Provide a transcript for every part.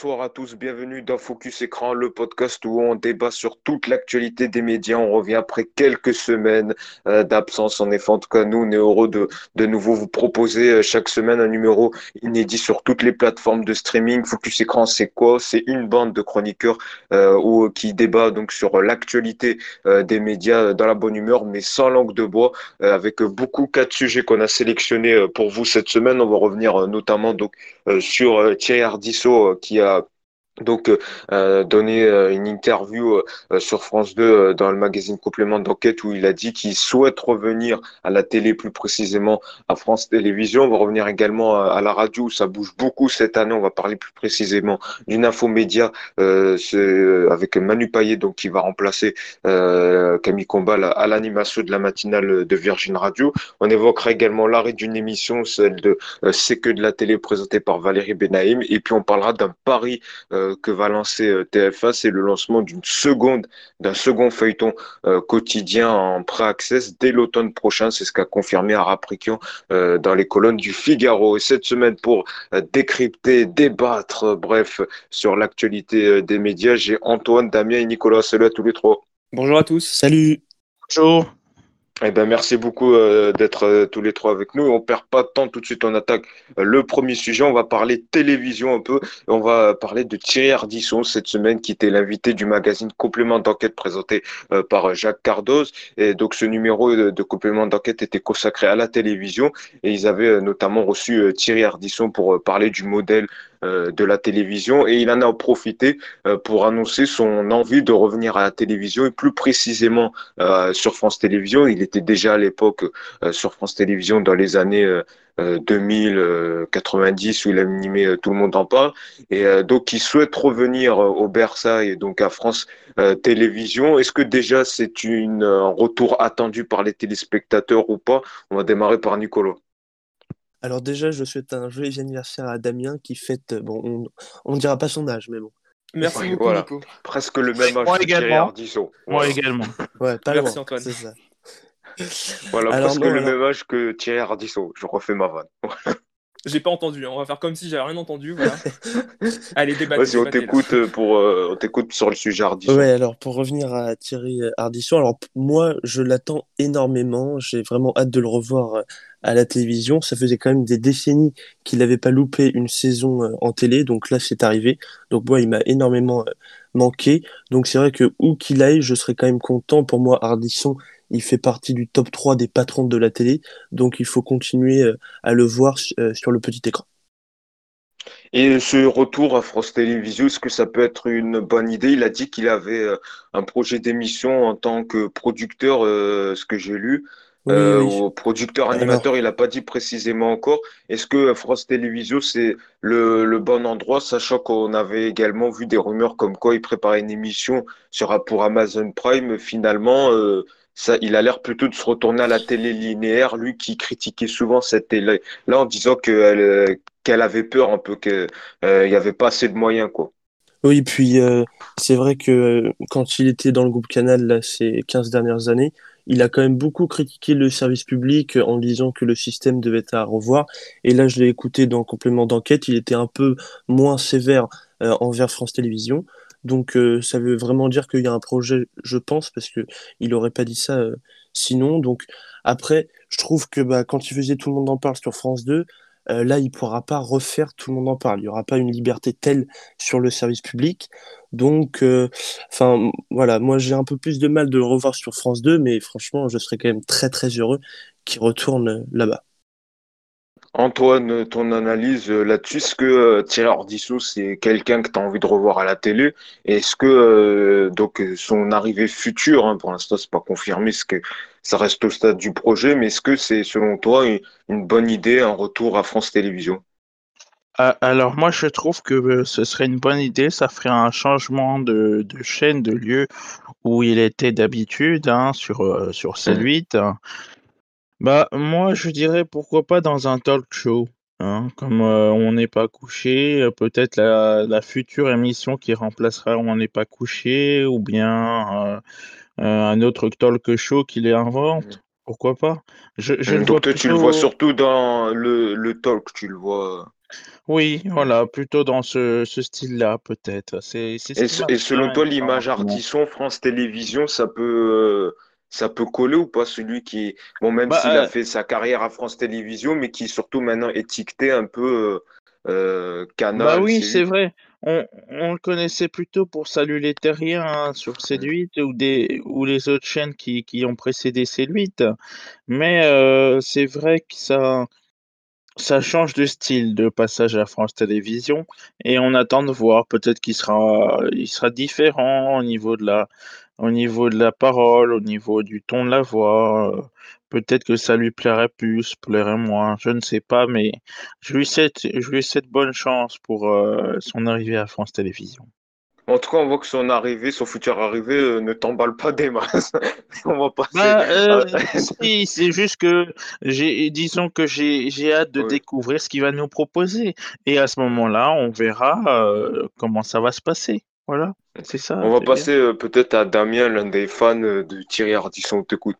Bonsoir à tous, bienvenue dans Focus Écran, le podcast où on débat sur toute l'actualité des médias. On revient après quelques semaines euh, d'absence. En effet, en tout cas, nous, on est heureux de, de nouveau vous proposer euh, chaque semaine un numéro inédit sur toutes les plateformes de streaming. Focus Écran, c'est quoi? C'est une bande de chroniqueurs euh, qui débat donc sur l'actualité des médias dans la bonne humeur, mais sans langue de bois, avec beaucoup quatre sujets qu'on a sélectionnés pour vous cette semaine. On va revenir notamment donc sur Thierry Ardisson euh, qui a donc euh, euh, euh, une interview sur France 2 dans le magazine Complément d'enquête où il a dit qu'il souhaite revenir à la télé, plus précisément à France Télévisions. On va revenir également à, la radio où ça bouge beaucoup cette année. On va parler plus précisément d'une infomédia avec Manu Payet donc qui va remplacer Camille Combal à, l'animation de la matinale de Virgin Radio. On évoquera également l'arrêt d'une émission, celle de C'est que de la télé présentée par Valérie Benaïm. Et puis on parlera d'un pari que va lancer euh, TF1, c'est le lancement d'une seconde, d'un second feuilleton euh, quotidien en pré-access dès l'automne prochain. C'est ce qu'a confirmé Araprikian euh, dans les colonnes du Figaro. Et cette semaine, pour décrypter, débattre, bref, sur l'actualité des médias, j'ai Antoine, Damien et Nicolas. Salut à tous les trois. Bonjour à tous. Salut. Bonjour. Eh ben, merci beaucoup euh, d'être euh, tous les trois avec nous. On perd pas de temps, tout de suite on attaque euh, le premier sujet. On va parler télévision un peu. On va parler de Thierry Ardisson cette semaine, qui était l'invité du magazine Complément d'enquête présenté par Jacques Cardoz. Et donc ce numéro de, Complément d'enquête était consacré à la télévision et ils avaient notamment reçu Thierry Ardisson pour parler du modèle euh, de la télévision et il en a profité euh, pour annoncer son envie de revenir à la télévision et plus précisément euh, sur France Télévisions. Il était déjà à l'époque sur France Télévisions dans les années 2000, 90 où il a animé Tout le monde en parle et donc il souhaite revenir au Berça et donc à France Télévisions. Est-ce que déjà c'est un retour attendu par les téléspectateurs ou pas? On va démarrer par Nicolas. Alors déjà, je souhaite un joyeux anniversaire à Damien qui fête, bon, on ne dira pas son âge, mais bon. Merci beaucoup, Nico. Presque le même âge Moi également. Moi également. Ouais, pas Merci Antoine. C'est ça. voilà, presque le même âge que Thierry Ardisson. Je refais ma vanne. J'ai pas entendu, hein. on va faire comme si j'avais rien entendu. Voilà. Allez, débattez. Vas-y, on t'écoute euh, pour euh, on t'écoute sur le sujet Ardisson. Ouais, alors pour revenir à Thierry Ardisson, alors moi je l'attends énormément, j'ai vraiment hâte de le revoir euh, à la télévision. Ça faisait quand même des décennies qu'il n'avait pas loupé une saison en télé, donc là c'est arrivé. Donc moi il m'a énormément manqué. Donc c'est vrai que où qu'il aille, je serais quand même content. Pour moi, Ardisson, il fait partie du top 3 des patrons de la télé, donc il faut continuer euh, à le voir euh, sur le petit écran. Et ce retour à France Télévisions, est-ce que ça peut être une bonne idée? Il a dit qu'il avait euh, un projet d'émission en tant que producteur, ce que j'ai lu. Ou producteur animateur, il n'a pas dit précisément encore. Est-ce que France Télévisions, c'est le, le, bon endroit, sachant qu'on avait également vu des rumeurs comme quoi il préparait une émission sur, pour Amazon Prime. Finalement, il a l'air plutôt de se retourner à la télé linéaire, lui qui critiquait souvent cette télé, là en disant euh, qu'elle avait peur un peu, qu'il euh, n'y avait pas assez de moyens. quoi. Oui, puis euh, c'est vrai que quand il était dans le groupe Canal là, ces 15 dernières années, il a quand même beaucoup critiqué le service public en disant que le système devait être à revoir. Et là, je l'ai écouté dans Complément d'enquête, il était un peu moins sévère envers France Télévisions. Donc euh, ça veut vraiment dire qu'il y a un projet, je pense, parce que il aurait pas dit ça euh, sinon. Donc après, je trouve que bah, quand il faisait Tout le monde en parle sur France 2, euh, là il pourra pas refaire Tout le monde en parle. Il y aura pas une liberté telle sur le service public. Donc, enfin voilà, moi j'ai un peu plus de mal de le revoir sur France 2, mais franchement, je serais quand même très très heureux qu'il retourne là-bas. Antoine, ton analyse euh, là-dessus, est-ce que euh, Thierry Ardisson, c'est quelqu'un que tu as envie de revoir à la télé? Est-ce que euh, donc son arrivée future, hein, pour l'instant c'est pas confirmé, ce que ça reste au stade du projet, mais est-ce que c'est selon toi une, bonne idée, un retour à France Télévisions? Ah, alors moi je trouve que ce serait une bonne idée, ça ferait un changement de, chaîne, de lieu où il était d'habitude hein, sur, sur C8. Bah, moi, je dirais pourquoi pas dans un talk show, hein, comme, euh, On n'est pas couché, euh, peut-être la la future émission qui remplacera On n'est pas couché ou bien, euh, un autre talk show qui les invente, pourquoi pas? Je je le vois tu le vois surtout dans le le talk, tu le vois, Oui, voilà, plutôt dans ce, ce style-là, peut-être. C'est c'est ce Et, qui se- et selon toi, l'image ce moment. Ardisson, France Télévisions, ça peut, ça peut coller ou pas celui qui, bon, même Bah, s'il a euh, fait sa carrière à France Télévisions, mais qui surtout maintenant étiqueté un peu euh, euh, bah Canal, oui, c'est C8. vrai. On, on le connaissait plutôt pour Salut les Terriens hein, sur C8 ou, des, ou les autres chaînes qui, qui ont précédé C8. Mais euh, c'est vrai que ça, ça change de style de passage à France Télévisions et on attend de voir. Peut-être qu'il sera, il sera différent au niveau de la, au niveau de la parole, au niveau du ton de la voix. euh, Peut-être que ça lui plairait plus, plairait moins, je ne sais pas, mais je lui souhaite, je lui souhaite bonne chance pour euh, son arrivée à France Télévisions. En tout cas, on voit que son arrivée, son futur arrivée euh, ne t'emballe pas des masses. On va passer Bah, à... si, c'est juste que j'ai, disons que j'ai, j'ai hâte de découvrir ce qu'il va nous proposer. Et à ce moment-là, on verra euh, comment ça va se passer. Voilà, c'est ça, On va passer euh, peut-être à Damien, l'un des fans euh, de Thierry Ardisson. On t'écoute.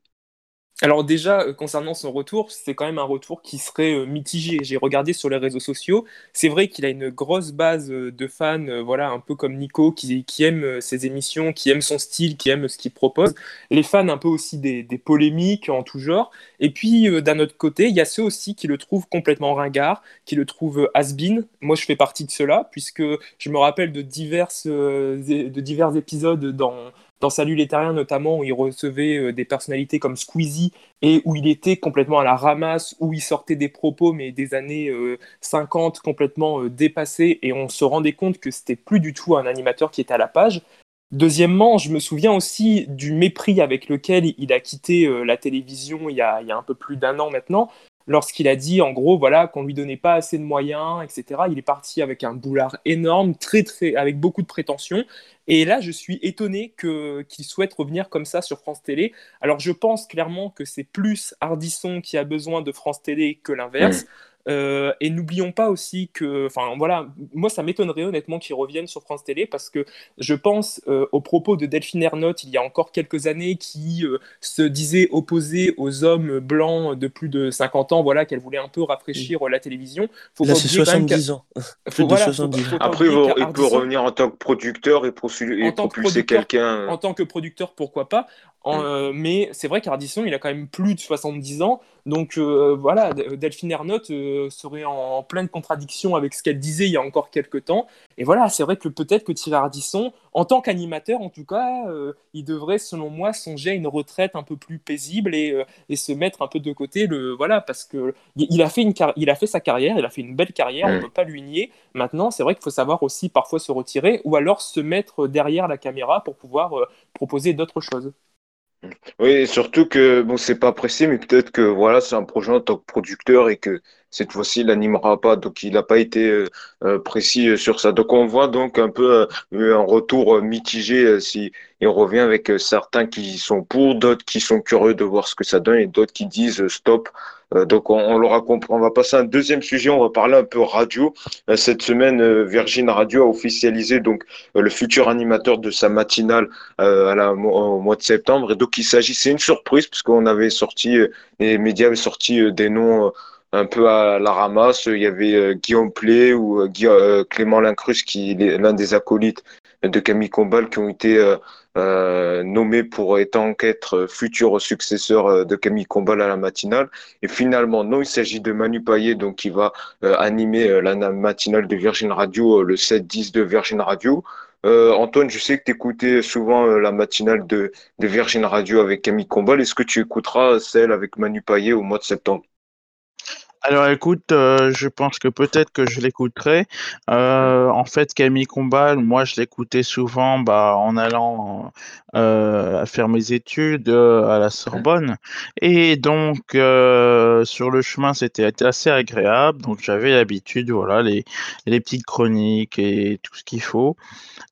Alors déjà, euh, concernant son retour, c'est quand même un retour qui serait euh, mitigé. J'ai regardé sur les réseaux sociaux. C'est vrai qu'il a une grosse base euh, de fans, voilà, un peu comme Nico, qui, qui euh, ses émissions, qui aiment son style, qui aiment ce qu'il propose. Les fans un peu aussi des, polémiques en tout genre. Et puis d'un autre côté, il y a ceux aussi qui le trouvent complètement ringard, qui le trouvent has-been. Moi, je fais partie de ceux-là, puisque je me rappelle de de divers épisodes dans dans Salut les notamment, où il recevait euh, des personnalités comme Squeezie et où il était complètement à la ramasse, où il sortait des propos, mais des années euh, 50 complètement euh, dépassés, et on se rendait compte que c'était plus du tout un animateur qui était à la page. Deuxièmement, je me souviens aussi du mépris avec lequel il a quitté euh, la télévision il y a un peu plus d'un an maintenant, lorsqu'il a dit en gros voilà qu'on lui donnait pas assez de moyens, etc. Il est parti avec un boulard énorme, très avec beaucoup de prétentions. Et là, je suis étonné qu'il souhaite revenir comme ça sur France Télé. Alors, je pense clairement que c'est plus Ardisson qui a besoin de France Télé que l'inverse. Euh, et n'oublions pas aussi que, enfin voilà, moi ça m'étonnerait honnêtement qu'il revienne sur France Télé parce que je pense euh, aux propos de Delphine Ernotte il y a encore quelques années qui euh, se disait opposée aux hommes blancs de plus de 50 ans, voilà, qu'elle voulait un peu rafraîchir la télévision. Faut Là, c'est oublier quand même qu'à- 70 ans. Plus faut, de voilà, faut, 70 faut ans. pas Après, il, peut revenir en tant que producteur et, et en tant que propulser quelqu'un. en tant que producteur, pourquoi pas. En, Mm. euh, mais c'est vrai qu'Ardisson, il a quand même plus de 70 ans. Donc euh, voilà, Delphine Ernotte euh, serait en, en pleine contradiction avec ce qu'elle disait il y a encore quelques temps. Et voilà, c'est vrai que peut-être que Thierry Ardisson, en tant qu'animateur en tout cas, euh, il devrait, selon moi, songer à une retraite un peu plus paisible et, et se mettre un peu de côté. Le, voilà, parce que il il a, fait une car- il a fait sa carrière, il a fait une belle carrière, on ne peut pas lui nier. Maintenant, c'est vrai qu'il faut savoir aussi parfois se retirer ou alors se mettre derrière la caméra pour pouvoir proposer d'autres choses. Oui, et surtout que bon, c'est pas pressé, mais peut-être que voilà, c'est un projet en tant que producteur et que cette fois-ci, il n'animera pas. Donc, il n'a pas été euh, euh, précis euh, sur ça. Donc, on voit donc un peu un retour mitigé si il revient avec certains qui sont pour, d'autres qui sont curieux de voir ce que ça donne et d'autres qui disent stop. Euh, donc, on, l'aura compris. On va passer à un deuxième sujet. On va parler un peu radio. Euh, cette semaine, euh, Virgin Radio a officialisé donc le futur animateur de sa matinale au mois de septembre. Et donc, il s'agit, c'est une surprise puisqu'on avait sorti, les médias avaient sorti des noms un peu à la ramasse. Il y avait Guillaume Play ou Clément Lincrus, qui est l'un des acolytes de Camille Combal, qui ont été euh, euh, nommés pour étant qu'être futur successeur euh, de Camille Combal à la matinale. Et finalement, non, il s'agit de Manu Payet, donc qui va euh, animer euh, la matinale de Virgin Radio, euh, le 7-10 de Virgin Radio. Euh, Antoine, je sais que tu écoutais souvent euh, la matinale de, de Virgin Radio avec Camille Combal. Est-ce que tu écouteras celle avec Manu Payet au mois de septembre? Alors écoute, euh, je pense que peut-être que je l'écouterai. Euh, en fait, Camille Combal, moi je l'écoutais souvent bah, en allant euh, faire mes études à la Sorbonne. Et donc sur le chemin, c'était assez agréable. Donc j'avais l'habitude, voilà, les, petites chroniques et tout ce qu'il faut.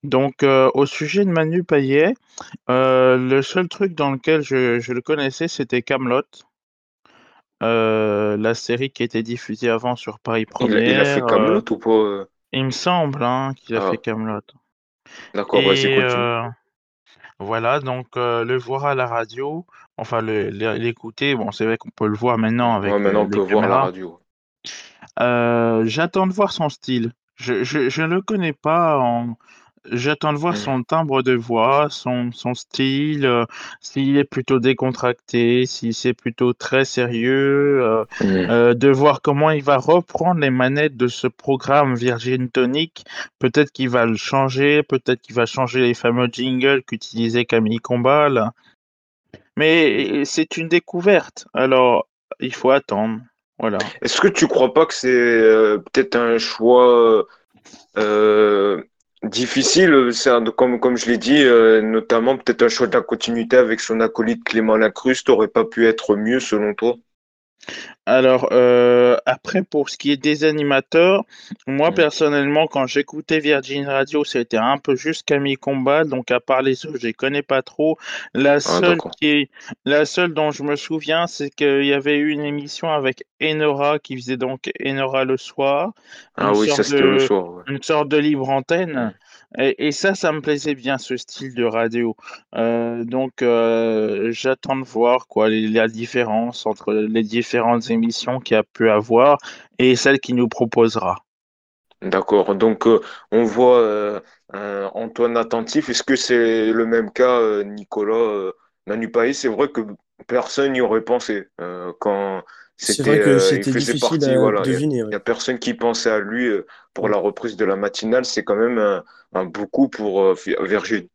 Donc au sujet de Manu Payet, le seul truc dans lequel je, je le connaissais, c'était Camelot. Euh, la série qui était diffusée avant sur Paris Il a, il a fait Première, euh, Camelot ou pas? euh? il me semble hein, qu'il a Ah, fait Camelot. d'accord, vas-y, continue. euh, voilà, donc euh, le voir à la radio, enfin l'écouter, bon c'est vrai qu'on peut le voir maintenant Ouais, avec maintenant euh, on peut voir la radio. j'attends de voir son style. Je ne le connais pas en J'attends de voir Mmh. son timbre de voix, son son style, heu, s'il est plutôt décontracté, si c'est plutôt très sérieux, heu Mmh. heu, de voir comment il va reprendre les manettes de ce programme Virgin Tonic. Peut-être qu'il va le changer, peut-être qu'il va changer les fameux jingles qu'utilisait Camille Combal. Mais c'est une découverte, alors il faut attendre, voilà. Est-ce que tu crois pas que c'est euh, peut-être un choix euh, difficile, c'est comme, comme je l'ai dit, euh, notamment peut-être un choix de la continuité avec son acolyte Clément Lacruste aurait pas pu être mieux selon toi? Alors, heu, après pour ce qui est des animateurs, moi personnellement quand j'écoutais Virgin Radio, c'était un peu juste Camille Combal, donc à part les autres, je les connais pas trop. La Ah seule d'accord. qui est la seule dont je me souviens, c'est qu'il y avait eu une émission avec Enora qui faisait donc Enora le soir, Ah une oui, ça sorte c'était le de soir, ouais. une sorte de libre antenne. Et ça, ça me plaisait bien ce style de radio. Heu, donc heu, j'attends de voir quoi la différence entre les différentes émissions qu'il a pu avoir et celle qu'il nous proposera. D'accord. Donc euh, on voit euh, Antoine attentif. Est-ce que c'est le même cas, euh, Nicolas euh, Nanupaï? C'est vrai que personne n'y aurait pensé euh, quand C'est vrai que euh, c'était difficile partie. à Voilà, il y a, deviner, il y ouais. a personne qui pensait à lui euh, pour la reprise de la matinale. C'est quand même un, un beaucoup pour euh, Virgin.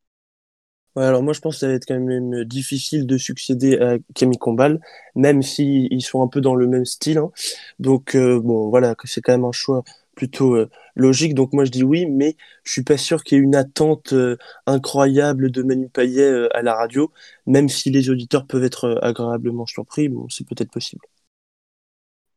Ouais, alors moi je pense que ça va être quand même difficile de succéder à Camille Combal, même si ils sont un peu dans le même style. hein. Donc euh, bon, voilà, c'est quand même un choix plutôt euh, logique. Donc moi je dis oui, mais je suis pas sûr qu'il y ait une attente euh, incroyable de Manu Payet euh, à la radio, même si les auditeurs peuvent être euh, agréablement surpris. Bon, c'est peut-être possible.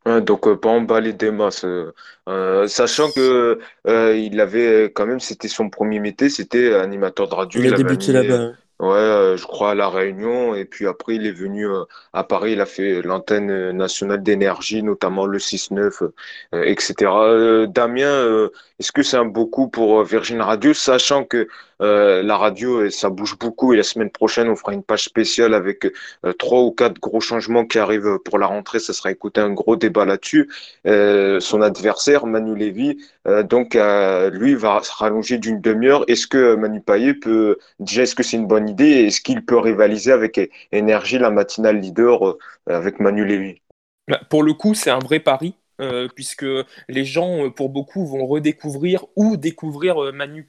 Ouais, donc euh, pas emballer des masses, euh, euh, sachant que euh, il avait quand même, c'était son premier métier, c'était animateur de radio. Il a Il avait débuté animé, là-bas. hein. ouais, euh, je crois à La Réunion, et puis après il est venu euh, à Paris. Il a fait l'antenne euh, nationale d'énergie, notamment le 6-9, euh, etc. Euh, Damien, euh, est-ce que c'est un beaucoup pour euh, Virgin Radio, sachant que euh, la radio, euh, ça bouge beaucoup, et la semaine prochaine on fera une page spéciale avec euh, trois ou quatre gros changements qui arrivent pour la rentrée. Ça sera écouter un gros débat là-dessus. Son adversaire, Manu Lévy, donc lui va se rallonger d'une demi-heure. Est-ce que Manu Payet peut déjà, est-ce que c'est une bonne idée? Est-ce qu'il peut rivaliser avec Énergie, la matinale leader, avec Manu Lévy? Pour le coup, c'est un vrai pari. Euh, puisque les gens, euh, pour beaucoup, vont redécouvrir ou découvrir euh, Manu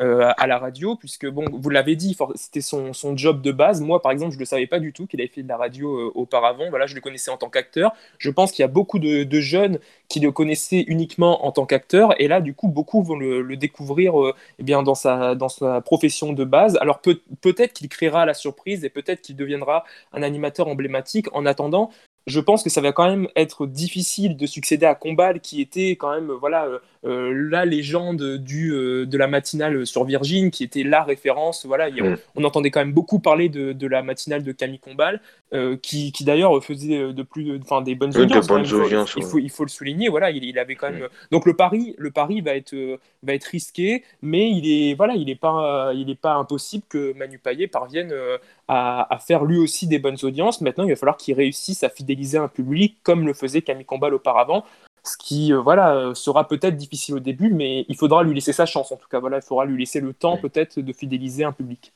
euh, à la radio, puisque, bon, vous l'avez dit, c'était son, son job de base. Moi, par exemple, je ne le savais pas du tout qu'il avait fait de la radio auparavant. Voilà, je le connaissais en tant qu'acteur. Je pense qu'il y a beaucoup de, jeunes qui le connaissaient uniquement en tant qu'acteur, et là, du coup, beaucoup vont le, découvrir eh bien, dans, sa, dans sa profession de base. Alors, peut, peut-être qu'il créera la surprise et peut-être qu'il deviendra un animateur emblématique. En attendant, je pense que ça va quand même être difficile de succéder à Combal, qui était quand même voilà euh, la légende du, euh, de la matinale sur Virgin, qui était la référence. Voilà, Et on, Mm. on entendait quand même beaucoup parler de, de la matinale de Camille Combal, euh, qui, qui d'ailleurs faisait de plus, enfin des bonnes Oui, de audiences. quand bonnes même. Il faut, audiences, il faut, il faut le souligner. Voilà, il, il avait quand même. Mm. Donc le pari, le pari va être euh, va être risqué, mais il est voilà, il est pas il est pas impossible que Manu Payet parvienne euh, à, à faire lui aussi des bonnes audiences. Maintenant, il va falloir qu'il réussisse à fidéliser un public comme le faisait Camille Combal auparavant. Ce qui euh, voilà euh, sera peut-être difficile au début, mais il faudra lui laisser sa chance. En tout cas, voilà, il faudra lui laisser le temps peut-être de fidéliser un public.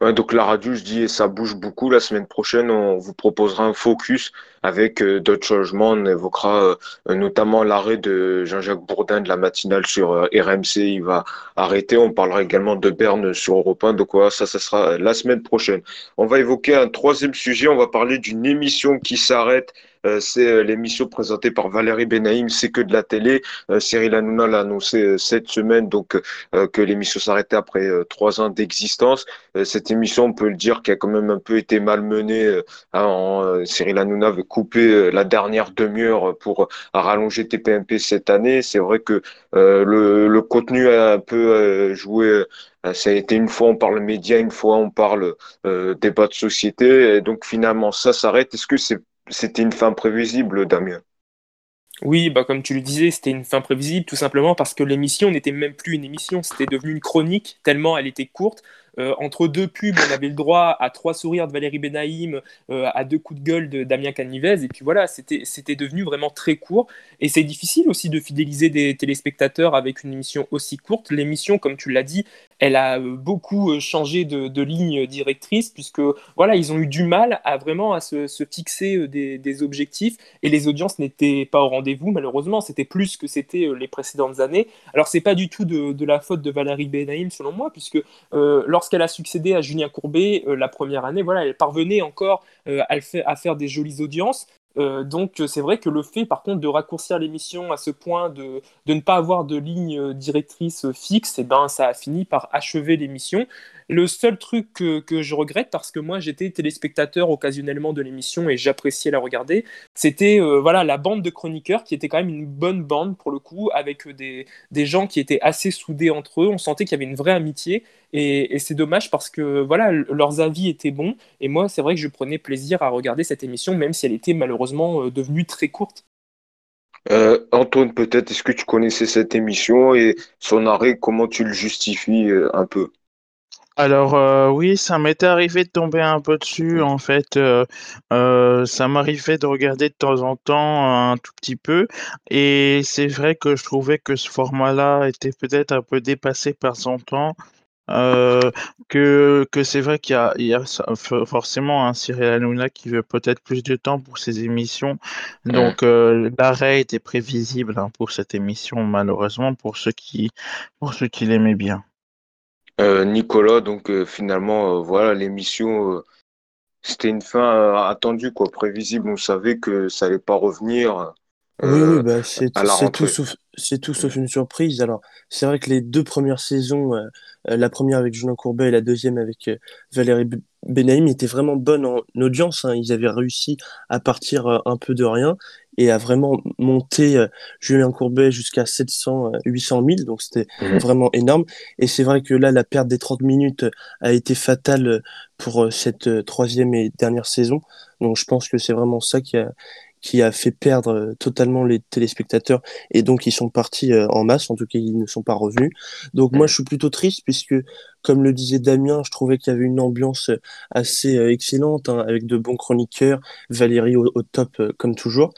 Ouais, donc la radio, je dis, ça bouge beaucoup. La semaine prochaine, on vous proposera un focus avec euh, d'autres changements. On évoquera euh, notamment l'arrêt de Jean-Jacques Bourdin de la matinale sur euh, RMC. Il va arrêter. On parlera également de Berne sur Europe 1. Donc voilà, ça, ça sera la semaine prochaine. On va évoquer un troisième sujet. On va parler d'une émission qui s'arrête. Euh, c'est euh, l'émission présentée par Valérie Benaïm, c'est que de la télé. Euh, Cyril Hanouna l'a annoncé cette semaine, donc que l'émission s'arrêtait après trois ans d'existence. Cette émission, on peut le dire, qui a quand même un peu été malmenée. Euh, en, Cyril Hanouna avait coupé la dernière demi-heure pour rallonger TPMP cette année. C'est vrai que le, le contenu a un peu joué. ça a été une fois on parle média, une fois on parle euh, débat de société. Et donc finalement, ça s'arrête. Est-ce que c'est, c'était une fin prévisible, Damien? Oui, bah comme tu le disais, c'était une fin prévisible, tout simplement parce que l'émission n'était même plus une émission, c'était devenu une chronique, tellement elle était courte. Entre deux pubs, on avait le droit à trois sourires de Valérie Benaïm, à deux coups de gueule de Damien Canivez, et puis voilà, c'était devenu vraiment très court. Et c'est difficile aussi de fidéliser des téléspectateurs avec une émission aussi courte. L'émission, comme tu l'as dit, elle a beaucoup changé de, ligne directrice, puisque voilà, ils ont eu du mal à vraiment à se, fixer des, des, objectifs, et les audiences n'étaient pas au rendez-vous, malheureusement, c'était plus que c'était les précédentes années. Alors c'est pas du tout de, la faute de Valérie Benaïm, selon moi, puisque euh, lorsqu'elle a succédé à Julien Courbet euh, la première année, voilà, elle parvenait encore euh, à, faire des jolies audiences. donc c'est vrai que le fait par contre de raccourcir l'émission à ce point de, ne pas avoir de ligne directrice fixe, eh ben, ça a fini par achever l'émission. Le seul truc que, je regrette, parce que moi j'étais téléspectateur occasionnellement de l'émission et j'appréciais la regarder, c'était euh, voilà la bande de chroniqueurs qui était quand même une bonne bande pour le coup, avec des, des gens qui étaient assez soudés entre eux. On sentait qu'il y avait une vraie amitié et, c'est dommage parce que voilà leurs avis étaient bons et moi c'est vrai que je prenais plaisir à regarder cette émission même si elle était malheureusement euh, devenue très courte. Euh, Antoine, peut-être, est-ce que tu connaissais cette émission et son arrêt, comment tu le justifies un peu? Alors euh, oui, ça m'était arrivé de tomber un peu dessus en fait. Euh, euh, ça m'arrivait de regarder de temps en temps un tout petit peu et c'est vrai que je trouvais que ce format-là était peut-être un peu dépassé par son temps. que, que c'est vrai qu'il y a, il y a forcément un Cyril Hanouna qui veut peut-être plus de temps pour ses émissions. Donc l'arrêt était prévisible hein, pour cette émission, malheureusement, pour ceux qui, pour ceux qui l'aimaient bien. Euh, Nicolas, donc euh, finalement, euh, voilà, l'émission, c'était une fin attendue, quoi, prévisible. On savait que ça allait pas revenir. oui, oui, bah, c'est tout, sauf, tout sauf une surprise. Alors, c'est vrai que les deux premières saisons, la première avec Julien Courbet et la deuxième avec Valérie Benaïm, étaient vraiment bonnes en audience. Hein. Ils avaient réussi à partir un peu de rien et a vraiment monté euh, Julien Courbet jusqu'à 700, 800 000, donc c'était vraiment énorme. Et c'est vrai que là, la perte des 30 minutes a été fatale pour euh, cette euh, troisième et dernière saison. Donc je pense que c'est vraiment ça qui a, qui a fait perdre euh, totalement les téléspectateurs et donc ils sont partis euh, en masse, en tout cas ils ne sont pas revenus. Donc moi je suis plutôt triste puisque comme le disait Damien, je trouvais qu'il y avait une ambiance assez euh, excellente hein, avec de bons chroniqueurs, Valérie au, top comme toujours.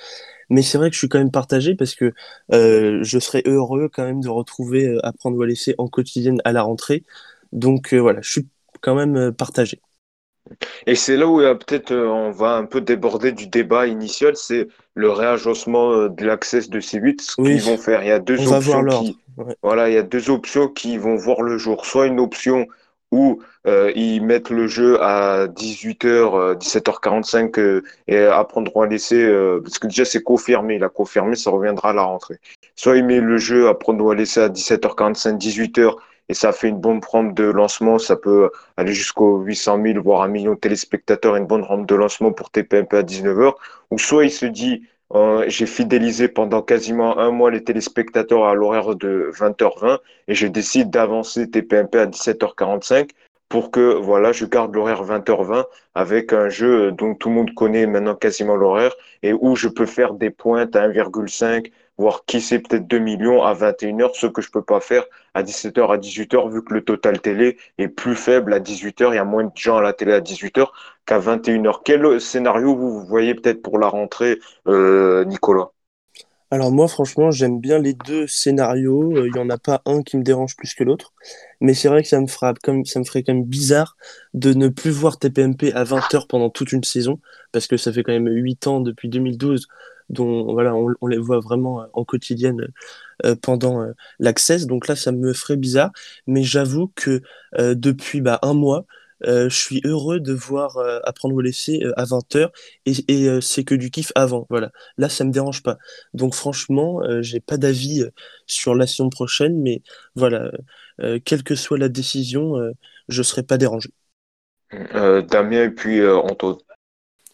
Mais c'est vrai que je suis quand même partagé parce que je serais heureux quand même de retrouver Apprendre ou à laisser en quotidienne à la rentrée. Donc voilà, je suis quand même partagé. Et c'est là où peut-être euh, on va un peu déborder du débat initial, c'est le réagencement euh, de l'accès de C8, ce qu'ils vont faire. Il y a deux options qui, voilà, il y a deux options qui vont voir le jour. Soit une option où euh, ils mettent le jeu à 18h, 17h45 et apprendront à laisser, parce que déjà c'est confirmé, il a confirmé, ça reviendra à la rentrée. Soit ils mettent le jeu à prendre à laisser à 17h45, 18h et ça fait une bonne rampe de lancement. Ça peut aller jusqu'aux 800 000, voire un million de téléspectateurs, une bonne rampe de lancement pour TPMP à 19h. Ou soit il se dit, euh, j'ai fidélisé pendant quasiment un mois les téléspectateurs à l'horaire de 20h20 et je décide d'avancer TPMP à 17h45 pour que voilà, je garde l'horaire 20h20 avec un jeu dont tout le monde connaît maintenant quasiment l'horaire et où je peux faire des pointes à 1,5, voire qui sait peut-être 2 millions à 21h, ce que je peux pas faire à 17h, à 18h, vu que le total télé est plus faible à 18h, il y a moins de gens à la télé à 18h qu'à 21h. Quel scénario vous voyez peut-être pour la rentrée, euh, Nicolas? Alors moi, franchement, j'aime bien les deux scénarios. Euh, il n'y en a pas un qui me dérange plus que l'autre. Mais c'est vrai que ça me, fera comme, ça me ferait quand même bizarre de ne plus voir TPMP à 20h pendant toute une saison. Parce que ça fait quand même 8 ans depuis 2012 dont voilà, on, les voit vraiment euh, en quotidienne euh, pendant l'accès. Donc là, ça me ferait bizarre. Mais j'avoue que depuis bah, un mois, euh, je suis heureux de voir euh, Apprendre laisser euh, à 20h et, c'est que du kiff avant. Voilà. Là, ça me dérange pas. Donc, franchement, j'ai pas d'avis sur la saison prochaine, mais voilà, quelle que soit la décision, je serai pas dérangé. Damien et puis Antoine.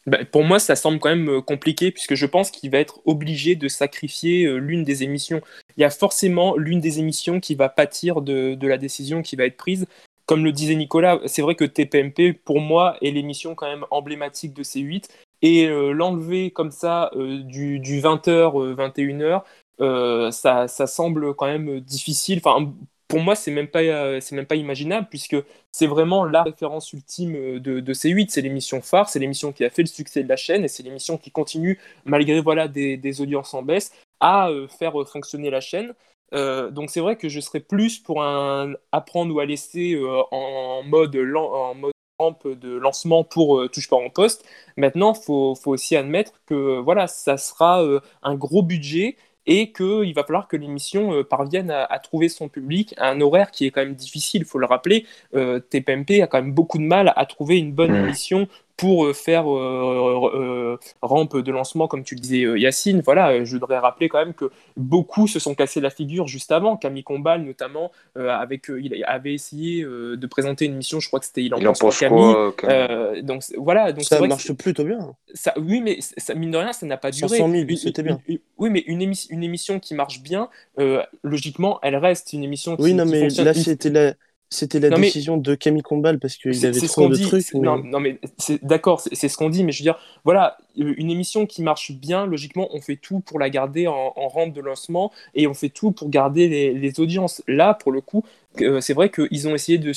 Bah, pour moi, ça semble quand même compliqué puisque je pense qu'il va être obligé de sacrifier l'une des émissions. Il y a forcément l'une des émissions qui va pâtir de, la décision qui va être prise comme le disait Nicolas, c'est vrai que TPMP, pour moi, est l'émission quand même emblématique de C8. Et euh, l'enlever comme ça euh, du, 20h, 21h, euh, ça, ça, semble quand même difficile. Enfin, pour moi, c'est même pas, euh, c'est même pas imaginable puisque c'est vraiment la référence ultime euh, de, de C8. C'est l'émission phare, c'est l'émission qui a fait le succès de la chaîne et c'est l'émission qui continue, malgré voilà des, audiences en baisse, à euh, faire fonctionner la chaîne. donc c'est vrai que je serais plus pour un apprendre ou à laisser en mode en mode rampe de lancement pour touche pas en poste. Maintenant, faut faut aussi admettre que voilà, ça sera un gros budget et qu'il va falloir que l'émission euh, parvienne à, trouver son public à un horaire qui est quand même difficile, il faut le rappeler. Euh, TPMP a quand même beaucoup de mal à trouver une bonne émission pour euh, faire euh, euh, rampe de lancement, comme tu le disais, Yacine. Voilà, je voudrais rappeler quand même que beaucoup se sont cassés la figure juste avant. Camille Combal, notamment, avec, il avait essayé de présenter une mission, je crois que c'était Il en pense, pense Camille. donc voilà, donc ça marche plutôt bien. Ça, oui, mais ça, mine de rien, ça n'a pas duré. 500 000, c'était bien. oui, mais une, une émission qui marche bien, logiquement, elle reste une émission qui, oui, non, mais là, c'était la c'était la décision de Camille Combal parce qu'il avait trop de trucs. Non, non, mais d'accord, c'est ce qu'on dit, mais je veux dire, voilà, une émission qui marche bien, logiquement, on fait tout pour la garder en, rampe de lancement et on fait tout pour garder les, les audiences. Là, pour le coup, euh, c'est vrai qu'ils ont essayé de,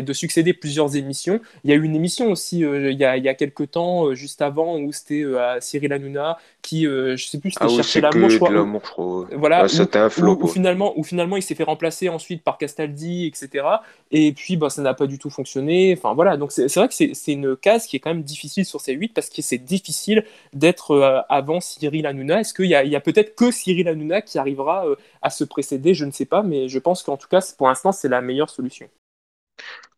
de, succéder plusieurs émissions. Il y a eu une émission aussi euh, il, y a, il y a quelques temps, euh, juste avant, où c'était Cyril Hanouna qui, je sais plus, c'était ah chercher l'amour, je crois. Voilà, c'était un flop. Où, finalement, où finalement il s'est fait remplacer ensuite par Castaldi, etc. Et puis bah, ça n'a pas du tout fonctionné. Enfin voilà, donc c'est vrai que c'est une case qui est quand même difficile sur ces 8 parce que c'est difficile d'être avant Cyril Hanouna. Est-ce qu'il y a, peut-être que Cyril Hanouna qui arrivera à se précéder? Je ne sais pas, mais je pense qu'en tout cas, pour l'instant, c'est la meilleure solution.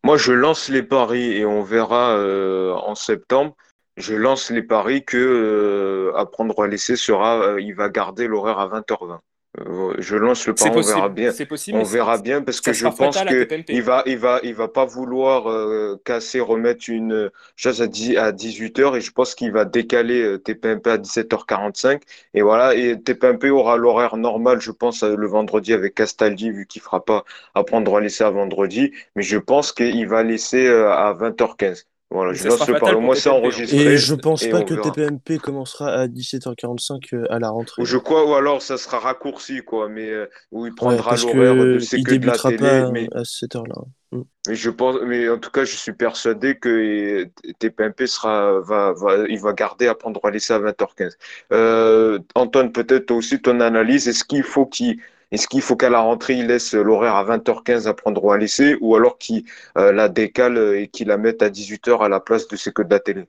Moi, je lance les paris et on verra euh, en septembre. Je lance les paris que euh, apprendre à laisser sera, euh, il va garder l'horaire à 20h20. Euh, je lance le pas, on verra bien. Possible, on verra bien parce que je pense que il va, il va, il va pas vouloir euh, casser, remettre une chose à, 10, à 18h et je pense qu'il va décaler euh, TPMP à 17h45 et voilà et TPMP aura l'horaire normal, je pense le vendredi avec Castaldi vu qu'il fera pas apprendre à laisser à vendredi, mais je pense qu'il va laisser à 20h15. Voilà, je lance le parler. Moi, c'est enregistré. Et je pense pas que TPMP commencera à 17h45 euh, à la rentrée. je crois, ou alors ça sera raccourci, quoi, mais euh, où il prendra l'horaire de c'est que de la télé. Pas mais... à cette heure-là. Mm. Mais je pense, mais en tout cas, je suis persuadé que TPMP sera, va, va, il va garder à prendre à laisser à 20h15. Euh, Antoine, peut-être aussi ton analyse. Est-ce qu'il faut qu'il est-ce qu'il faut qu'à la rentrée, il laisse l'horaire à 20h15 à prendre à laisser ou alors qu'il euh, la décale et qu'il la mette à 18h à la place de ce que de la télé?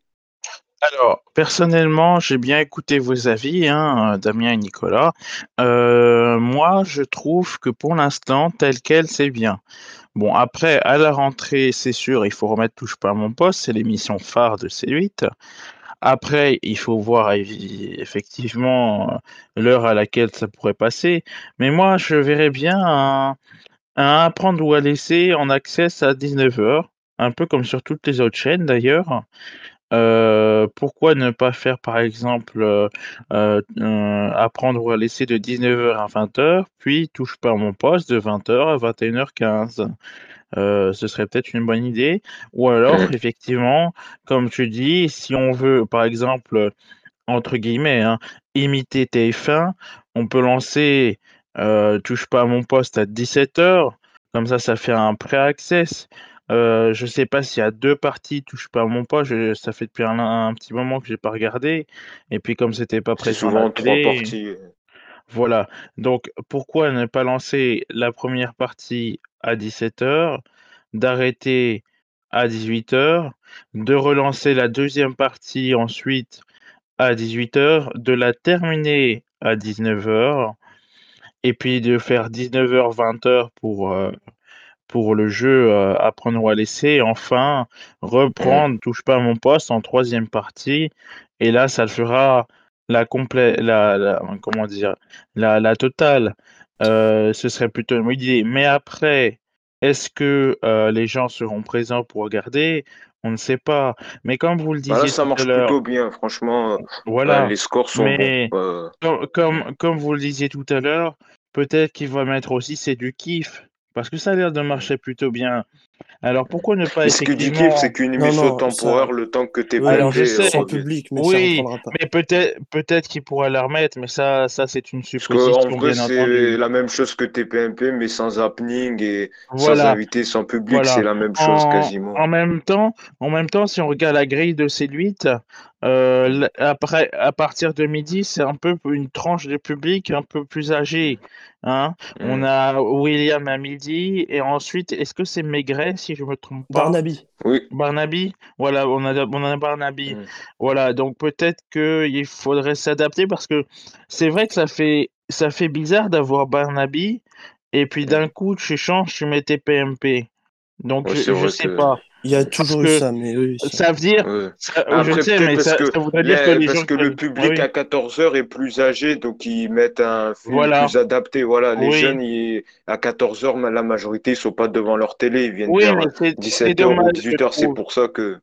Alors, personnellement, j'ai bien écouté vos avis, hein, Damien et Nicolas. Euh, moi, je trouve que pour l'instant, tel quel, c'est bien. Bon, après, à la rentrée, c'est sûr, il faut remettre Touche pas à mon poste, c'est l'émission phare de C8. Après, il faut voir effectivement l'heure à laquelle ça pourrait passer. Mais moi, je verrais bien un, apprendre ou à laisser en accès à 19h, un peu comme sur toutes les autres chaînes d'ailleurs. Euh, pourquoi ne pas faire par exemple euh, euh, apprendre ou à laisser de 19h à 20h, puis touche pas à mon poste de 20h à 21h15 euh, ce serait peut-être une bonne idée. Ou alors, mmh. effectivement, comme tu dis, si on veut, par exemple, entre guillemets, hein, imiter TF1, on peut lancer Touche pas à mon poste à 17h. Comme ça, ça fait un pré-access. Euh, je sais pas s'il y a deux parties Touche pas à mon poste. ça fait depuis un, petit moment que j'ai pas regardé. Et puis, comme c'était pas prêt souvent trois parties. Voilà. Donc, pourquoi ne pas lancer la première partie à 17h, d'arrêter à 18h, de relancer la deuxième partie ensuite à 18h, de la terminer à 19h, et puis de faire 19h-20h pour, euh, pour le jeu euh, Apprendre ou à laisser, et enfin reprendre Touche pas à mon poste en troisième partie, et là ça le fera la complète, la, comment dire, la, la totale. Euh, ce serait plutôt une bonne idée. Mais après, est-ce que euh, les gens seront présents pour regarder? On ne sait pas. Mais comme vous le bah disiez ça marche plutôt bien, franchement. Voilà. les scores sont bons. Comme, comme, vous le disiez tout à l'heure, peut-être qu'il va mettre aussi c'est du kiff. Parce que ça a l'air de marcher plutôt bien. Alors pourquoi ne pas ce que dit Kev, c'est qu'une émission non, temporaire, ça- le temps que tes Oui, Alors, je sais. sans reviennent. public, mais Oui, pas. mais peut-être peut-être qu'il pourra la remettre, mais ça ça c'est une Parce qu'en supposition vrai, bien c'est la même chose que TPMP, mais sans happening et sans invité, sans public, voilà. c'est la même chose En, quasiment. en même temps, en même temps, si on regarde la grille de ces 8, euh, après, à partir de midi, c'est un peu une tranche de public un peu plus âgée. Hein. On Mm. a William à midi, et ensuite, est-ce que c'est Maigret, si je me trompe pas? Barnaby. Oui. Barnaby, voilà, on a, on a Barnaby. Voilà, donc peut-être qu'il faudrait s'adapter parce que c'est vrai que ça fait, ça fait bizarre d'avoir Barnaby et puis d'un coup tu changes, tu mets tes PMP. Donc Ouais, je, je sais que. pas. Il y a toujours eu ça, mais oui, ça- Ça veut dire, Ouais. ça- Après, je sais, peut-être mais parce ça, que, ça voudrait dire que les- les parce gens que le public Oui. à 14h est plus âgé, donc ils mettent un film Voilà. plus adapté. Voilà, les Oui. jeunes, ils- à 14h, la majorité, ils sont pas devant leur télé, ils viennent Oui, vers mais c'est- c'est 17h ou dommage, je 18h. C'est pour ça que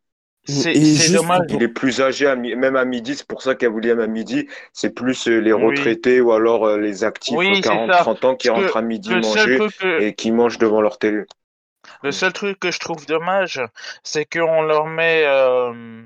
C'est dommage. il est plus âgé, à mi- même à midi. C'est pour ça qu'à William à midi, c'est plus euh, les Oui. retraités ou alors euh, les actifs Oui, c'est 40-30 ans qui rentrent à midi manger que, et qui mangent devant leur télé. Le seul truc que je trouve dommage, c'est qu'on leur met, euh,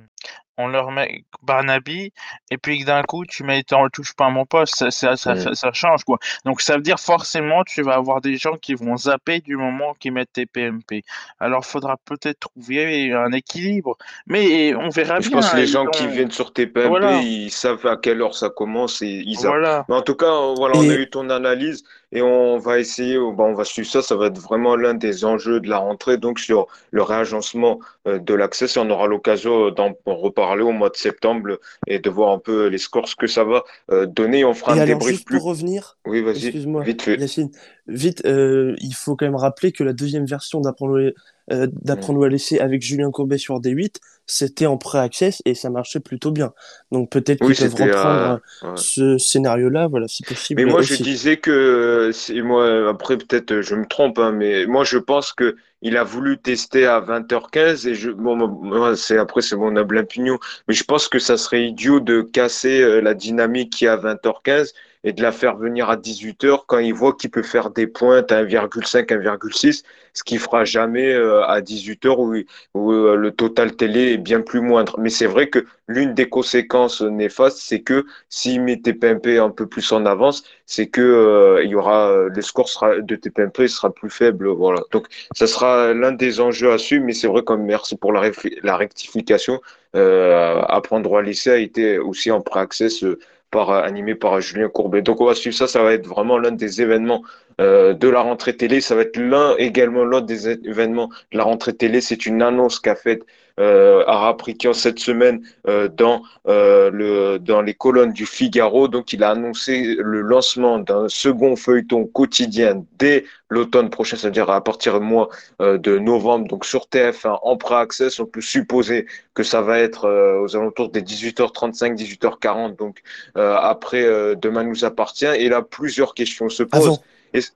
on leur met Barnaby, et puis que d'un coup, tu mets T'en touche pas à mon poste, ça, ça, ça, fait- ça change, quoi. Donc, ça veut dire forcément, tu vas avoir des gens qui vont zapper du moment qu'ils mettent tes PMP. Alors, faudra peut-être trouver un équilibre, mais on verra Je bien. pense que les ils gens ont- qui viennent sur TPMP, Voilà. ils savent à quelle heure ça commence et ils zappent. Voilà. Mais en tout cas, voilà, on a eu ton analyse et on va essayer, euh, bon, on va suivre ça. Ça va être vraiment l'un des enjeux de la rentrée, donc sur le réagencement euh, de l'accès. On aura l'occasion euh, d'en reparler au mois de septembre et de voir un peu les scores, ce que ça va euh, donner. On fera Et un alors, débrief juste plus. pour revenir, Oui, vas-y, excuse-moi, vite. Yacine, vite, euh, il faut quand même rappeler que la deuxième version d'Apprendre euh, d'Apprendre à laisser avec Julien Courbet sur D8, c'était en pré-access et ça marchait plutôt bien. Donc peut-être Oui, qu'ils peuvent c'était. reprendre euh, ouais. ce scénario-là, voilà, si possible Mais moi, je disais que, euh, moi, après, peut-être, euh, je me trompe, hein, mais moi, je pense que il a voulu tester à 20h15 et je, bon, c'est, après, c'est mon humble opinion, mais je pense que ça serait idiot de casser euh, la dynamique qui est à 20h15 et de la faire venir à 18h quand il voit qu'il peut faire des pointes à 1,5, 1,6, ce qu'il fera jamais euh, à 18h où, où euh, le total télé est bien plus moindre. Mais c'est vrai que l'une des conséquences néfastes, c'est que s'il met TPMP un peu plus en avance, c'est que il y aura le score sera, de TPMP sera plus faible. Voilà. Donc ça sera l'un des enjeux à suivre, mais c'est vrai comme merci pour la, la rectification. Euh, apprendre à lycée a été aussi en pré-access euh, animé par Julien Courbet. Donc on va suivre ça, ça va être vraiment l'un des événements euh, de la rentrée télé. Ça va être l'un également l'autre des événements de la rentrée télé. C'est une annonce qu'a faite euh, Araprikian cette semaine euh, dans euh, le dans les colonnes du Figaro. Donc il a annoncé le lancement d'un second feuilleton quotidien dès l'automne prochain, c'est-à-dire à partir du mois de novembre. Donc sur TF1 en pré-access, on peut supposer que ça va être aux alentours des 18h35, 18h40. Donc après Demain nous appartient. Et là plusieurs questions se posent. Avant, Est-ce-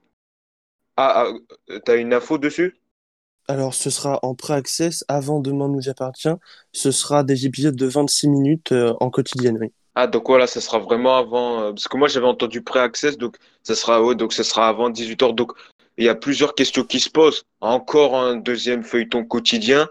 Ah, ah t'as une info dessus? Alors ce sera en pré-access, avant Demain nous appartient, ce sera des épisodes de 26 minutes euh, en quotidienne. Ah, donc voilà, ça sera vraiment avant. euh, parce que moi, j'avais entendu pré-access, donc ça sera, donc ça sera avant 18h. Donc, il y a plusieurs questions qui se posent. Encore un deuxième feuilleton quotidien.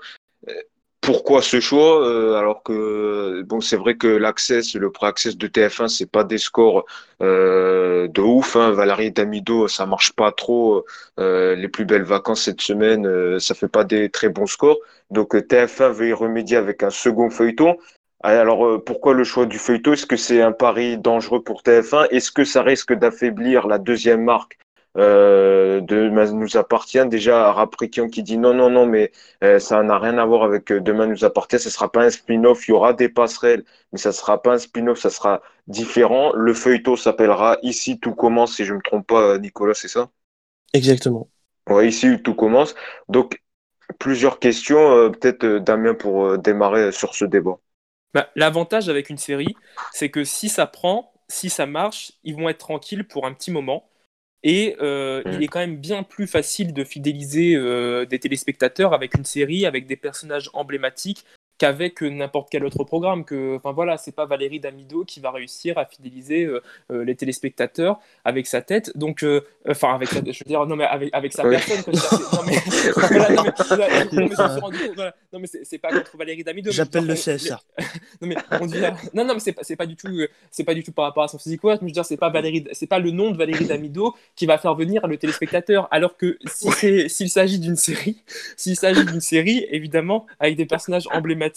Pourquoi ce choix? Euh, alors que, bon, c'est vrai que l'access, le pré-access de TF1, c'est pas des scores euh, de ouf. Hein. Valérie Damido, ça marche pas trop. Euh, les plus belles vacances cette semaine, ça fait pas des très bons scores. Donc, euh, TF1 veut y remédier avec un second feuilleton. Alors, pourquoi le choix du feuilleton? Est-ce que c'est un pari dangereux pour TF1? Est-ce que ça risque d'affaiblir la deuxième marque euh, de Demain nous appartient? Déjà, Raprikian qui dit non, non, non, mais euh, ça n'a rien à voir avec euh, Demain nous appartient. Ce sera pas un spin-off. Il y aura des passerelles, mais ça sera pas un spin-off. Ça sera différent. Le feuilleton s'appellera Ici tout commence, si je me trompe pas, Nicolas, c'est ça? Exactement. Ouais, ici tout commence. Donc, plusieurs questions. euh, peut-être Damien pour euh, démarrer sur ce débat. Bah, L'avantage avec une série, c'est que si ça prend, si ça marche, ils vont être tranquilles pour un petit moment. Et euh, Mm. il est quand même bien plus facile de fidéliser euh, des téléspectateurs avec une série, avec des personnages emblématiques, qu'avec n'importe quel autre programme. Que, enfin voilà, c'est pas Valérie Damido qui va réussir à fidéliser les téléspectateurs avec sa tête. Donc, enfin avec, sa, je veux dire, non mais avec, avec sa personne. non mais, non mais c'est pas contre Valérie Damido. J'appelle le CSA. non mais on dit, non non mais c'est pas, pas du tout, c'est pas du tout par rapport à son physique. Ouais, je veux dire, c'est pas Valérie, c'est pas le nom de Valérie Damido qui va faire venir le téléspectateur. Alors que si s'il s'agit d'une série, s'il s'agit d'une série, évidemment, avec des personnages emblématiques,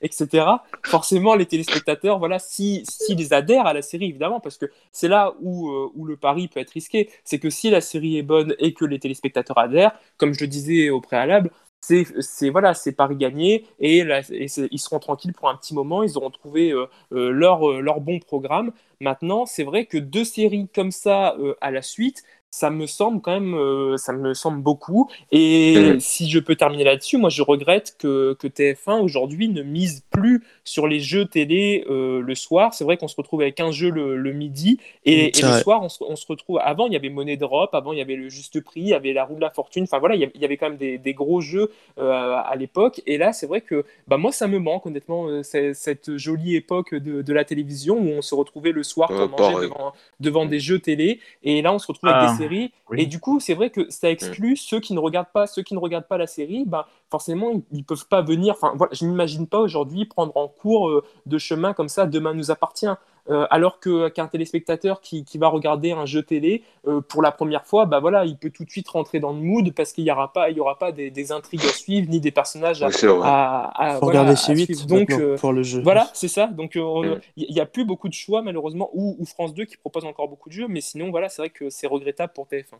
etc., forcément, les téléspectateurs, voilà, s'ils si, si adhèrent à la série, évidemment, parce que c'est là où, euh, où le pari peut être risqué, c'est que si la série est bonne et que les téléspectateurs adhèrent, comme je le disais au préalable, c'est voilà, c'est pari gagné et, ils seront tranquilles pour un petit moment. Ils auront trouvé euh, euh, leur, leur bon programme. Maintenant, c'est vrai que deux séries comme ça à la suite, ça me semble quand même, euh, ça me semble beaucoup. Et mm. si je peux terminer là-dessus, moi je regrette que, que TF1 aujourd'hui ne mise plus sur les jeux télé euh, le soir. C'est vrai qu'on se retrouve avec un jeu le, midi et, le soir on se, retrouve. Avant il y avait Monnaie d'Europe, avant il y avait le Juste Prix, il y avait la Roue de la Fortune. Enfin voilà, il y avait quand même des, des gros jeux euh, à l'époque. Et là c'est vrai que bah, moi ça me manque honnêtement cette jolie époque de, de, la télévision où on se retrouvait le soir pour manger devant, devant, des jeux télé. Et là on se retrouve avec des ah. Et du coup, c'est vrai que ça exclut ceux qui ne regardent pas, ceux qui ne regardent pas la série, bah, forcément, ils ne peuvent pas venir. Enfin, voilà, je n'imagine pas aujourd'hui prendre en cours euh, de chemin comme ça, demain nous appartient. Euh, alors que qu'un téléspectateur qui, qui, va regarder un jeu télé euh, pour la première fois, bah voilà, il peut tout de suite rentrer dans le mood parce qu'il n'y aura pas, il y aura pas des, des, intrigues à suivre ni des personnages à, à, regarder C8 donc pour le jeu. Voilà, c'est ça. Donc il n'y a plus beaucoup de choix malheureusement ou, ou, France 2 qui propose encore beaucoup de jeux, mais sinon voilà, c'est vrai que c'est regrettable pour TF1.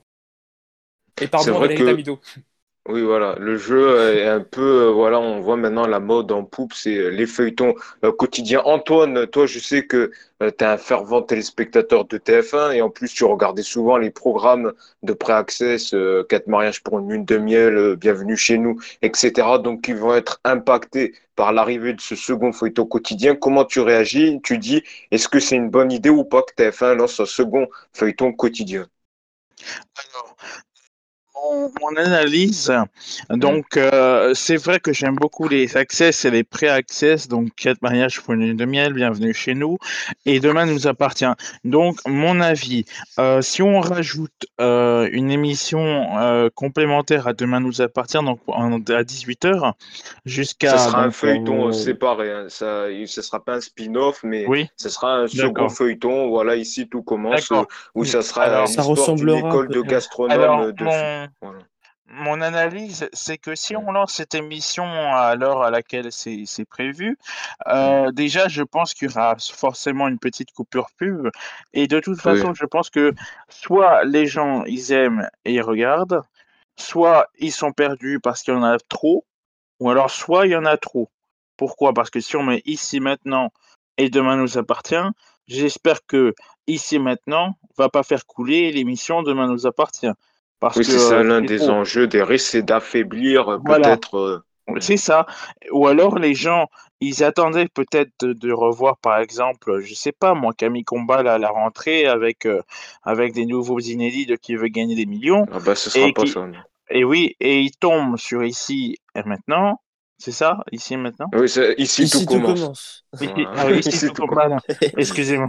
Et pardon, Valérie que... Oui, voilà, le jeu est un peu, euh, voilà, on voit maintenant la mode en poupe, c'est euh, les feuilletons euh, quotidiens. Antoine, toi, je sais que tu es un fervent téléspectateur de TF1 et en plus, tu regardais souvent les programmes de pré-access, Quatre mariages pour une lune de miel, Bienvenue chez nous, etc. Donc, qui vont être impactés par l'arrivée de ce second feuilleton quotidien. Comment tu réagis? Tu dis, est-ce que c'est une bonne idée ou pas que TF1 lance un second feuilleton quotidien? Alors, mon, analyse, donc euh, c'est vrai que j'aime beaucoup les access et les pré-access, donc quatre mariages pour une lune de miel, bienvenue chez nous, et demain nous appartient. Donc mon avis, euh, si on rajoute euh, une émission complémentaire à demain nous appartient, donc à 18h jusqu'à... Ça sera un feuilleton séparé, hein. ça ne sera pas un spin-off, mais oui. ce sera un second feuilleton, voilà ici tout commence, où ça sera Alors, ça ressemblera une école de gastronomes de... Mon analyse, c'est que si on lance cette émission à l'heure à laquelle c'est prévu, euh, déjà, je pense qu'il y aura forcément une petite coupure pub. Et de toute façon, je pense que soit les gens, ils aiment et ils regardent, soit ils sont perdus parce qu'il y en a trop, ou alors soit il y en a trop. Pourquoi? Parce que si on met ici maintenant et demain nous appartient, j'espère que ici maintenant va pas faire couler l'émission demain nous appartient oui, c'est ça l'un des enjeux, des risques, c'est d'affaiblir euh, peut-être. Euh, c'est ça. Ou alors les gens, ils attendaient peut-être de, revoir, par exemple, je sais pas, moi, Camille Combal à la rentrée avec, euh, avec des nouveaux inédits de qui veut gagner des millions. Ah bah, ce sera pas ça. Et oui, et ils tombent sur ici et maintenant. C'est ça, ici et maintenant? Oui, ici, tout, commence. Ah ici, tout, commence. Excusez-moi.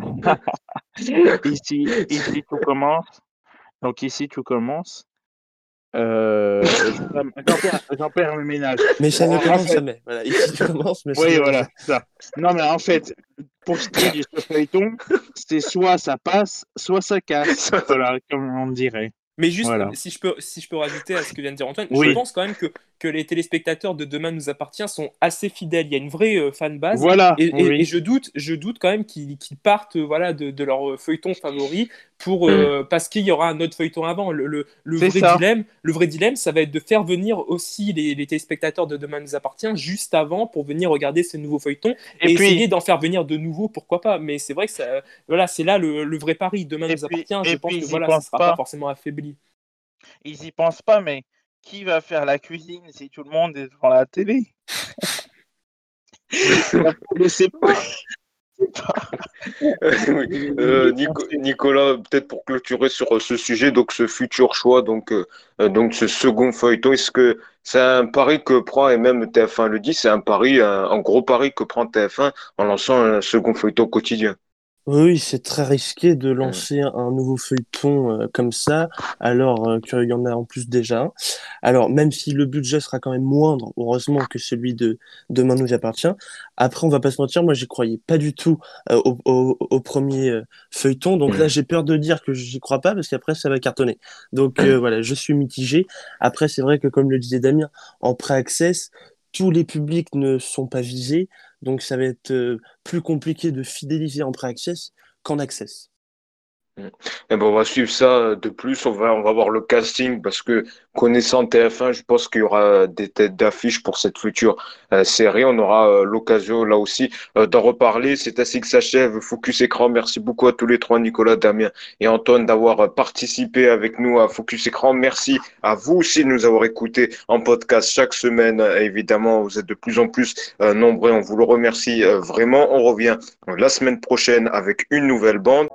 ici, ici tout commence. Donc ici, tout commence. Euh, J'en perds le ménage. Mais ça ne commence jamais. Voilà, ici, tout commence. Mais oui, voilà, ça. Non, mais en fait, pour ce qui est du feuilleton, c'est soit ça passe, soit ça casse. voilà, comme on dirait. Mais juste, si, je peux, si je peux rajouter à ce que vient de dire Antoine, je pense quand même que que les téléspectateurs de Demain nous appartient sont assez fidèles. Il y a une vraie euh, fan base. Voilà. Et, je doute, je doute quand même qu'ils partent voilà de, de, leur feuilleton favori pour euh, mm. parce qu'il y aura un autre feuilleton avant. Le, le, vrai dilemme, le vrai dilemme, ça va être de faire venir aussi les, les téléspectateurs de Demain nous appartient juste avant pour venir regarder ce nouveau feuilleton et, essayer d'en faire venir de nouveau, pourquoi pas. Mais c'est vrai que ça, voilà, c'est là le, vrai pari. Demain nous appartient. Je pense que voilà, ça sera pas forcément affaibli. Ils y pensent pas, mais qui va faire la cuisine si tout le monde est devant la télé? Je sais pas. Euh, Nicolas, peut-être pour clôturer sur ce sujet, donc ce futur choix, donc, euh, donc ce second feuilleton, est-ce que c'est un pari que prend, et même TF1 le dit, c'est un pari, un, gros pari que prend TF1 en lançant un second feuilleton quotidien? Oui, c'est très risqué de lancer un nouveau feuilleton euh, comme ça, alors euh, qu'il y en a en plus déjà Alors, même si le budget sera quand même moindre, heureusement que celui de Demain nous appartient. Après, on va pas se mentir, moi, j'y croyais pas du tout euh, au, premier feuilleton. Donc là, j'ai peur de dire que j'y crois pas parce qu'après, ça va cartonner. Donc voilà, je suis mitigé. Après, c'est vrai que, comme le disait Damien, en pré-access, tous les publics ne sont pas visés. Donc ça va être euh, plus compliqué de fidéliser en pré-access qu'en access. Mm. Eh ben, on va suivre ça de plus. On va, on va voir le casting parce que connaissant TF1, je pense qu'il y aura des têtes d'affiche pour cette future euh, série. On aura euh, l'occasion là aussi d'en reparler. C'est ainsi que s'achève Focus Écran. Merci beaucoup à tous les trois, Nicolas, Damien et Antoine, d'avoir participé avec nous à Focus Écran. Merci à vous aussi de nous avoir écoutés en podcast chaque semaine. Évidemment, vous êtes de plus en plus nombreux. On vous le remercie vraiment. On revient la semaine prochaine avec une nouvelle bande.